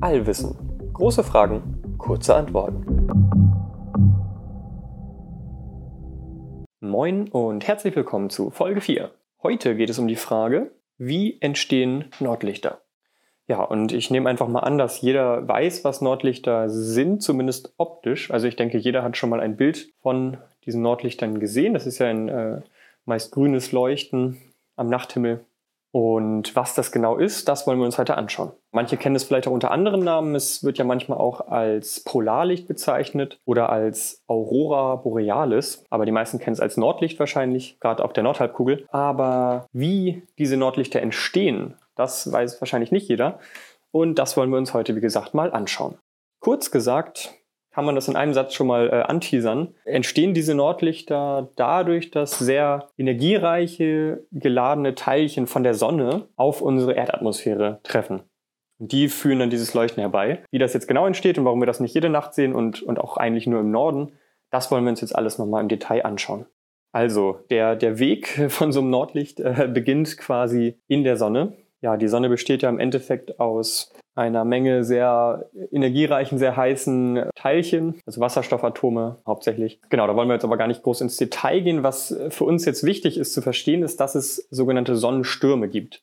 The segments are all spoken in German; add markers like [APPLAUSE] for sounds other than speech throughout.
Allwissen. Große Fragen, kurze Antworten. Moin und herzlich willkommen zu Folge 4. Heute geht es um die Frage, wie entstehen Nordlichter? Ja, und ich nehme einfach mal an, dass jeder weiß, was Nordlichter sind, zumindest optisch. Also ich denke, jeder hat schon mal ein Bild von diesen Nordlichtern gesehen. Das ist ja ein äh, meist grünes Leuchten am Nachthimmel. Und was das genau ist, das wollen wir uns heute anschauen. Manche kennen es vielleicht auch unter anderen Namen. Es wird ja manchmal auch als Polarlicht bezeichnet oder als Aurora Borealis. Aber die meisten kennen es als Nordlicht wahrscheinlich, gerade auf der Nordhalbkugel. Aber wie diese Nordlichter entstehen, das weiß wahrscheinlich nicht jeder. Und das wollen wir uns heute, wie gesagt, mal anschauen. Kurz gesagt, kann man das in einem Satz schon mal äh, anteasern, entstehen diese Nordlichter dadurch, dass sehr energiereiche, geladene Teilchen von der Sonne auf unsere Erdatmosphäre treffen. Und die führen dann dieses Leuchten herbei. Wie das jetzt genau entsteht und warum wir das nicht jede Nacht sehen und, und auch eigentlich nur im Norden, das wollen wir uns jetzt alles nochmal im Detail anschauen. Also, der, der Weg von so einem Nordlicht äh, beginnt quasi in der Sonne ja, die Sonne besteht ja im Endeffekt aus einer Menge sehr energiereichen, sehr heißen Teilchen, also Wasserstoffatome hauptsächlich. Genau, da wollen wir jetzt aber gar nicht groß ins Detail gehen. Was für uns jetzt wichtig ist zu verstehen, ist, dass es sogenannte Sonnenstürme gibt.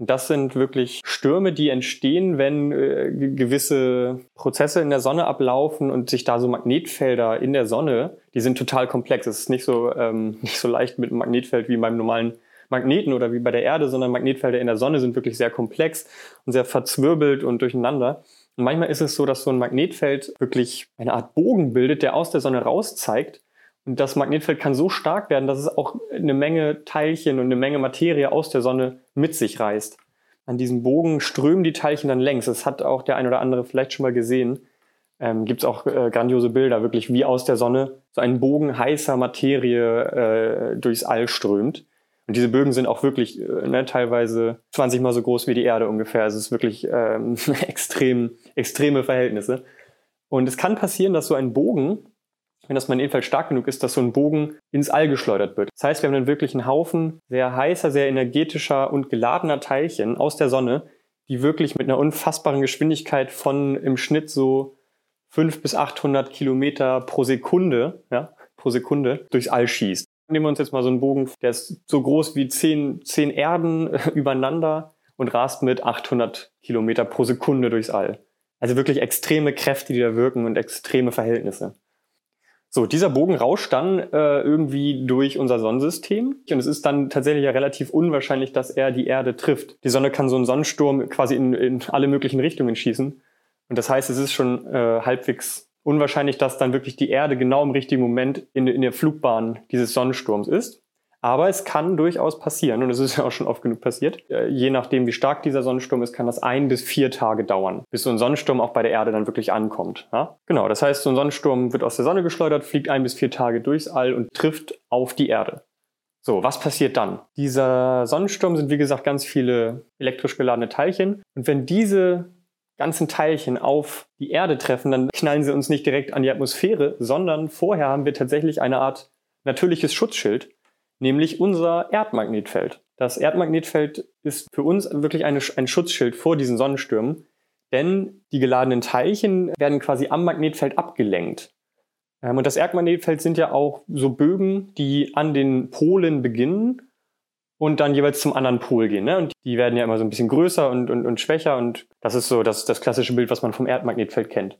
Und das sind wirklich Stürme, die entstehen, wenn äh, gewisse Prozesse in der Sonne ablaufen und sich da so Magnetfelder in der Sonne, die sind total komplex. Es ist nicht so, ähm, [LAUGHS] nicht so leicht mit einem Magnetfeld wie beim normalen Magneten oder wie bei der Erde, sondern Magnetfelder in der Sonne sind wirklich sehr komplex und sehr verzwirbelt und durcheinander. Und manchmal ist es so, dass so ein Magnetfeld wirklich eine Art Bogen bildet, der aus der Sonne raus zeigt. Und das Magnetfeld kann so stark werden, dass es auch eine Menge Teilchen und eine Menge Materie aus der Sonne mit sich reißt. An diesem Bogen strömen die Teilchen dann längs. Das hat auch der ein oder andere vielleicht schon mal gesehen. Ähm, Gibt es auch äh, grandiose Bilder, wirklich wie aus der Sonne so ein Bogen heißer Materie äh, durchs All strömt. Und diese Bögen sind auch wirklich äh, ne, teilweise 20 mal so groß wie die Erde ungefähr. Also es ist wirklich ähm, [LAUGHS] extrem, extreme Verhältnisse. Und es kann passieren, dass so ein Bogen, wenn das Magnetfeld stark genug ist, dass so ein Bogen ins All geschleudert wird. Das heißt, wir haben dann wirklich einen Haufen sehr heißer, sehr energetischer und geladener Teilchen aus der Sonne, die wirklich mit einer unfassbaren Geschwindigkeit von im Schnitt so 5 bis 800 Kilometer pro Sekunde, ja, pro Sekunde durchs All schießt. Nehmen wir uns jetzt mal so einen Bogen, der ist so groß wie zehn, zehn Erden übereinander und rast mit 800 Kilometer pro Sekunde durchs All. Also wirklich extreme Kräfte, die da wirken und extreme Verhältnisse. So, dieser Bogen rauscht dann äh, irgendwie durch unser Sonnensystem und es ist dann tatsächlich ja relativ unwahrscheinlich, dass er die Erde trifft. Die Sonne kann so einen Sonnensturm quasi in, in alle möglichen Richtungen schießen und das heißt, es ist schon äh, halbwegs unwahrscheinlich, dass dann wirklich die Erde genau im richtigen Moment in, in der Flugbahn dieses Sonnensturms ist. Aber es kann durchaus passieren, und es ist [LAUGHS] ja auch schon oft genug passiert. Äh, je nachdem, wie stark dieser Sonnensturm ist, kann das ein bis vier Tage dauern, bis so ein Sonnensturm auch bei der Erde dann wirklich ankommt. Ja? Genau, das heißt, so ein Sonnensturm wird aus der Sonne geschleudert, fliegt ein bis vier Tage durchs All und trifft auf die Erde. So, was passiert dann? Dieser Sonnensturm sind, wie gesagt, ganz viele elektrisch geladene Teilchen. Und wenn diese ganzen Teilchen auf die Erde treffen, dann knallen sie uns nicht direkt an die Atmosphäre, sondern vorher haben wir tatsächlich eine Art natürliches Schutzschild, nämlich unser Erdmagnetfeld. Das Erdmagnetfeld ist für uns wirklich eine, ein Schutzschild vor diesen Sonnenstürmen, denn die geladenen Teilchen werden quasi am Magnetfeld abgelenkt. Ähm, und das Erdmagnetfeld sind ja auch so Bögen, die an den Polen beginnen und dann jeweils zum anderen Pol gehen. Ne? Und die werden ja immer so ein bisschen größer und, und, und schwächer und das ist so das, das klassische Bild, was man vom Erdmagnetfeld kennt.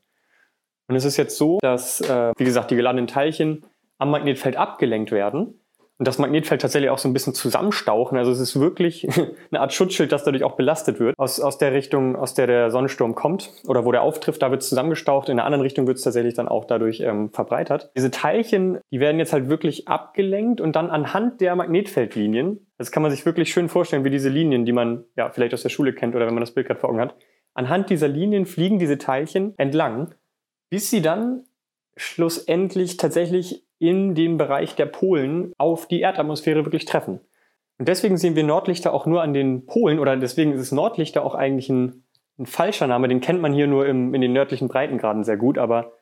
Und es ist jetzt so, dass, äh, wie gesagt, die geladenen Teilchen am Magnetfeld abgelenkt werden und das Magnetfeld tatsächlich auch so ein bisschen zusammenstauchen. Also es ist wirklich [LAUGHS] eine Art Schutzschild, das dadurch auch belastet wird. Aus, aus der Richtung, aus der der Sonnensturm kommt oder wo der auftrifft, da wird es zusammengestaucht. In der anderen Richtung wird es tatsächlich dann auch dadurch ähm, verbreitert. Diese Teilchen, die werden jetzt halt wirklich abgelenkt und dann anhand der Magnetfeldlinien, das kann man sich wirklich schön vorstellen, wie diese Linien, die man ja vielleicht aus der Schule kennt oder wenn man das Bild gerade vor Augen hat. Anhand dieser Linien fliegen diese Teilchen entlang, bis sie dann schlussendlich tatsächlich in dem Bereich der Polen auf die Erdatmosphäre wirklich treffen. Und deswegen sehen wir Nordlichter auch nur an den Polen oder deswegen ist es Nordlichter auch eigentlich ein, ein falscher Name. Den kennt man hier nur im, in den nördlichen Breitengraden sehr gut, aber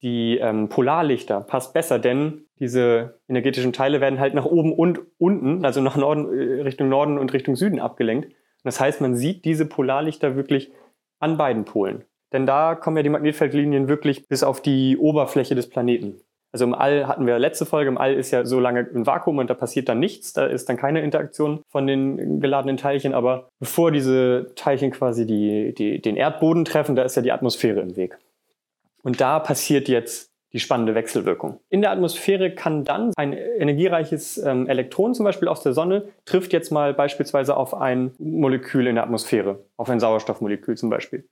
die ähm, Polarlichter passt besser, denn diese energetischen Teile werden halt nach oben und unten, also nach Norden, äh, Richtung Norden und Richtung Süden abgelenkt. das heißt, man sieht diese Polarlichter wirklich an beiden Polen. Denn da kommen ja die Magnetfeldlinien wirklich bis auf die Oberfläche des Planeten. Also im All hatten wir letzte Folge, im All ist ja so lange ein Vakuum und da passiert dann nichts, da ist dann keine Interaktion von den geladenen Teilchen, aber bevor diese Teilchen quasi die, die, den Erdboden treffen, da ist ja die Atmosphäre im Weg. Und da passiert jetzt die spannende Wechselwirkung. In der Atmosphäre kann dann ein energiereiches ähm, Elektron zum Beispiel aus der Sonne trifft jetzt mal beispielsweise auf ein Molekül in der Atmosphäre, auf ein Sauerstoffmolekül zum Beispiel.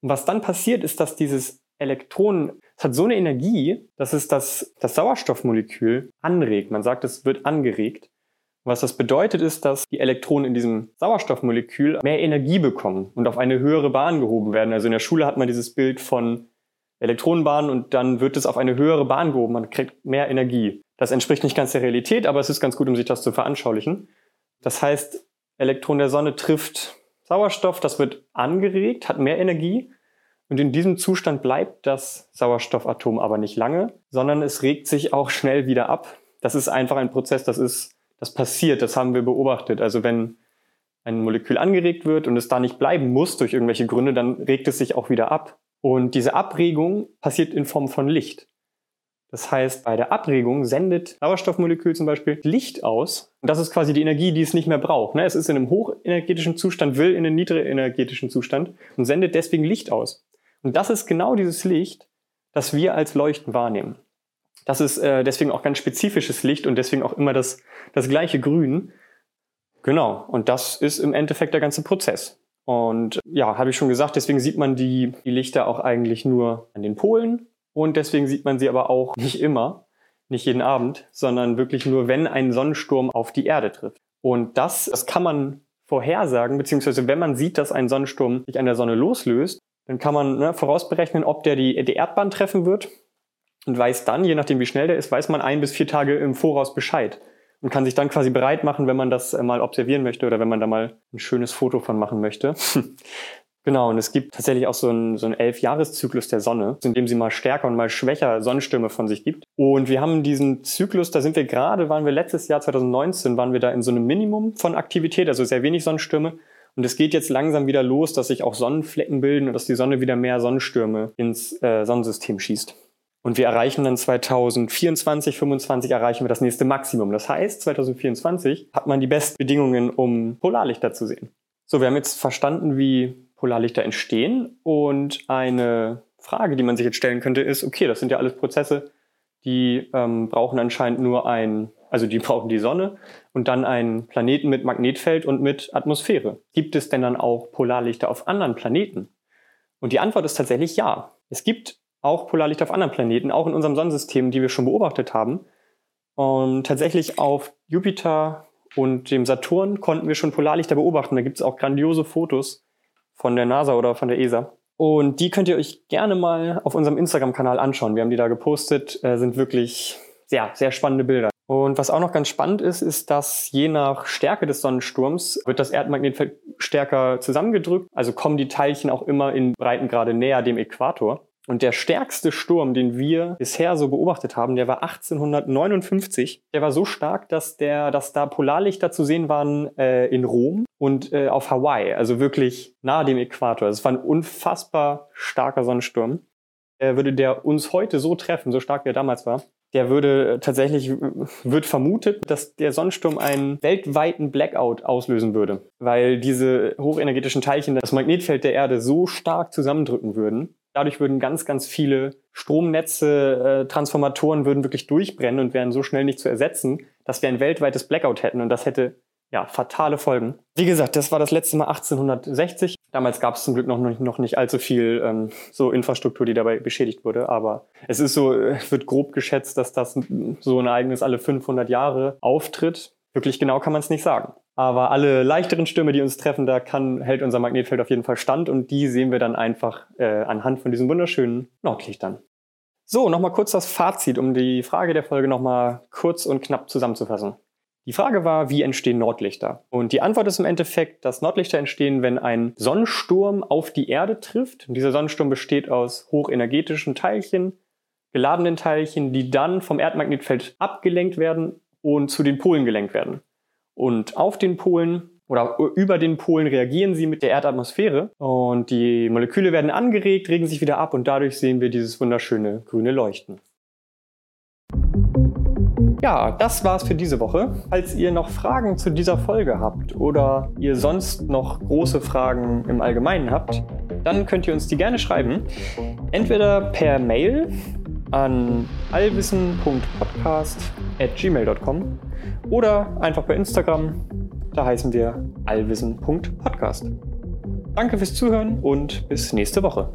Und was dann passiert, ist, dass dieses Elektron es hat so eine Energie, dass es das, das Sauerstoffmolekül anregt. Man sagt, es wird angeregt. Was das bedeutet, ist, dass die Elektronen in diesem Sauerstoffmolekül mehr Energie bekommen und auf eine höhere Bahn gehoben werden. Also in der Schule hat man dieses Bild von Elektronenbahnen und dann wird es auf eine höhere Bahn gehoben. Man kriegt mehr Energie. Das entspricht nicht ganz der Realität, aber es ist ganz gut, um sich das zu veranschaulichen. Das heißt, Elektron der Sonne trifft Sauerstoff, das wird angeregt, hat mehr Energie und in diesem Zustand bleibt das Sauerstoffatom aber nicht lange, sondern es regt sich auch schnell wieder ab. Das ist einfach ein Prozess, das ist, das passiert, das haben wir beobachtet. Also wenn ein Molekül angeregt wird und es da nicht bleiben muss durch irgendwelche Gründe, dann regt es sich auch wieder ab. Und diese Abregung passiert in Form von Licht. Das heißt, bei der Abregung sendet Sauerstoffmolekül zum Beispiel Licht aus. Und das ist quasi die Energie, die es nicht mehr braucht. Ne? Es ist in einem hochenergetischen Zustand, will in einen niedrigenergetischen Zustand und sendet deswegen Licht aus. Und das ist genau dieses Licht, das wir als Leuchten wahrnehmen. Das ist äh, deswegen auch ganz spezifisches Licht und deswegen auch immer das, das gleiche Grün. Genau, und das ist im Endeffekt der ganze Prozess. Und ja, habe ich schon gesagt, deswegen sieht man die, die Lichter auch eigentlich nur an den Polen. Und deswegen sieht man sie aber auch nicht immer, nicht jeden Abend, sondern wirklich nur, wenn ein Sonnensturm auf die Erde trifft. Und das, das kann man vorhersagen, beziehungsweise wenn man sieht, dass ein Sonnensturm sich an der Sonne loslöst, dann kann man ne, vorausberechnen, ob der die, die Erdbahn treffen wird. Und weiß dann, je nachdem wie schnell der ist, weiß man ein bis vier Tage im Voraus Bescheid und kann sich dann quasi bereit machen, wenn man das äh, mal observieren möchte oder wenn man da mal ein schönes Foto von machen möchte. [LAUGHS] genau, und es gibt tatsächlich auch so einen, so einen Elf-Jahres-Zyklus der Sonne, in dem sie mal stärker und mal schwächer Sonnenstürme von sich gibt. Und wir haben diesen Zyklus, da sind wir gerade, waren wir letztes Jahr 2019, waren wir da in so einem Minimum von Aktivität, also sehr wenig Sonnenstürme. Und es geht jetzt langsam wieder los, dass sich auch Sonnenflecken bilden und dass die Sonne wieder mehr Sonnenstürme ins äh, Sonnensystem schießt. Und wir erreichen dann 2024, 2025 erreichen wir das nächste Maximum. Das heißt, 2024 hat man die besten Bedingungen, um Polarlichter zu sehen. So, wir haben jetzt verstanden, wie Polarlichter entstehen. Und eine Frage, die man sich jetzt stellen könnte, ist, okay, das sind ja alles Prozesse, die ähm, brauchen anscheinend nur ein also die [LAUGHS] brauchen die Sonne und dann einen Planeten mit Magnetfeld und mit Atmosphäre. Gibt es denn dann auch Polarlichter auf anderen Planeten? Und die Antwort ist tatsächlich ja. Es gibt auch Polarlichter auf anderen Planeten, auch in unserem Sonnensystem, die wir schon beobachtet haben. Und tatsächlich auf Jupiter und dem Saturn konnten wir schon Polarlichter beobachten. Da gibt es auch grandiose Fotos von der NASA oder von der ESA. Und die könnt ihr euch gerne mal auf unserem Instagram-Kanal anschauen. Wir haben die da gepostet, äh, sind wirklich sehr, sehr spannende Bilder. Und was auch noch ganz spannend ist, ist, dass je nach Stärke des Sonnensturms wird das Erdmagnetfeld stärker zusammengedrückt. Also kommen die Teilchen auch immer in Breitengrade näher dem Äquator. Und der stärkste Sturm, den wir bisher so beobachtet haben, der war 1859. Der war so stark, dass der, dass da Polarlichter zu sehen waren äh, in Rom und äh, auf Hawaii, also wirklich nahe dem Äquator. Es war ein unfassbar starker Sonnensturm. Äh, würde der uns heute so treffen, so stark wie er damals war, der würde tatsächlich, wird vermutet, dass der Sonnensturm einen weltweiten Blackout auslösen würde, weil diese hochenergetischen Teilchen das Magnetfeld der Erde so stark zusammendrücken würden. Dadurch würden ganz, ganz viele Stromnetze, äh, Transformatoren würden wirklich durchbrennen und wären so schnell nicht zu ersetzen, dass wir ein weltweites Blackout hätten und das hätte ja, fatale Folgen. Wie gesagt, das war das letzte Mal 1860. Damals gab es zum Glück noch nicht, noch nicht allzu viel ähm, so Infrastruktur, die dabei beschädigt wurde. Aber es ist so, es wird grob geschätzt, dass das so ein Ereignis alle 500 Jahre auftritt. Wirklich genau kann man es nicht sagen. Aber alle leichteren Stürme, die uns treffen, da kann, hält unser Magnetfeld auf jeden Fall stand und die sehen wir dann einfach äh, anhand von diesen wunderschönen Nordlichtern. So, nochmal kurz das Fazit, um die Frage der Folge nochmal kurz und knapp zusammenzufassen. Die Frage war, wie entstehen Nordlichter? Und die Antwort ist im Endeffekt, dass Nordlichter entstehen, wenn ein Sonnensturm auf die Erde trifft. Und dieser Sonnensturm besteht aus hochenergetischen Teilchen, geladenen Teilchen, die dann vom Erdmagnetfeld abgelenkt werden und zu den Polen gelenkt werden. Und auf den Polen oder über den Polen reagieren sie mit der Erdatmosphäre und die Moleküle werden angeregt, regen sich wieder ab und dadurch sehen wir dieses wunderschöne grüne Leuchten. Ja, das war's für diese Woche. Falls ihr noch Fragen zu dieser Folge habt oder ihr sonst noch große Fragen im Allgemeinen habt, dann könnt ihr uns die gerne schreiben. Entweder per Mail an allwissen.podcast.gmail.com oder einfach bei Instagram. Da heißen wir allwissen.podcast. Danke fürs Zuhören und bis nächste Woche.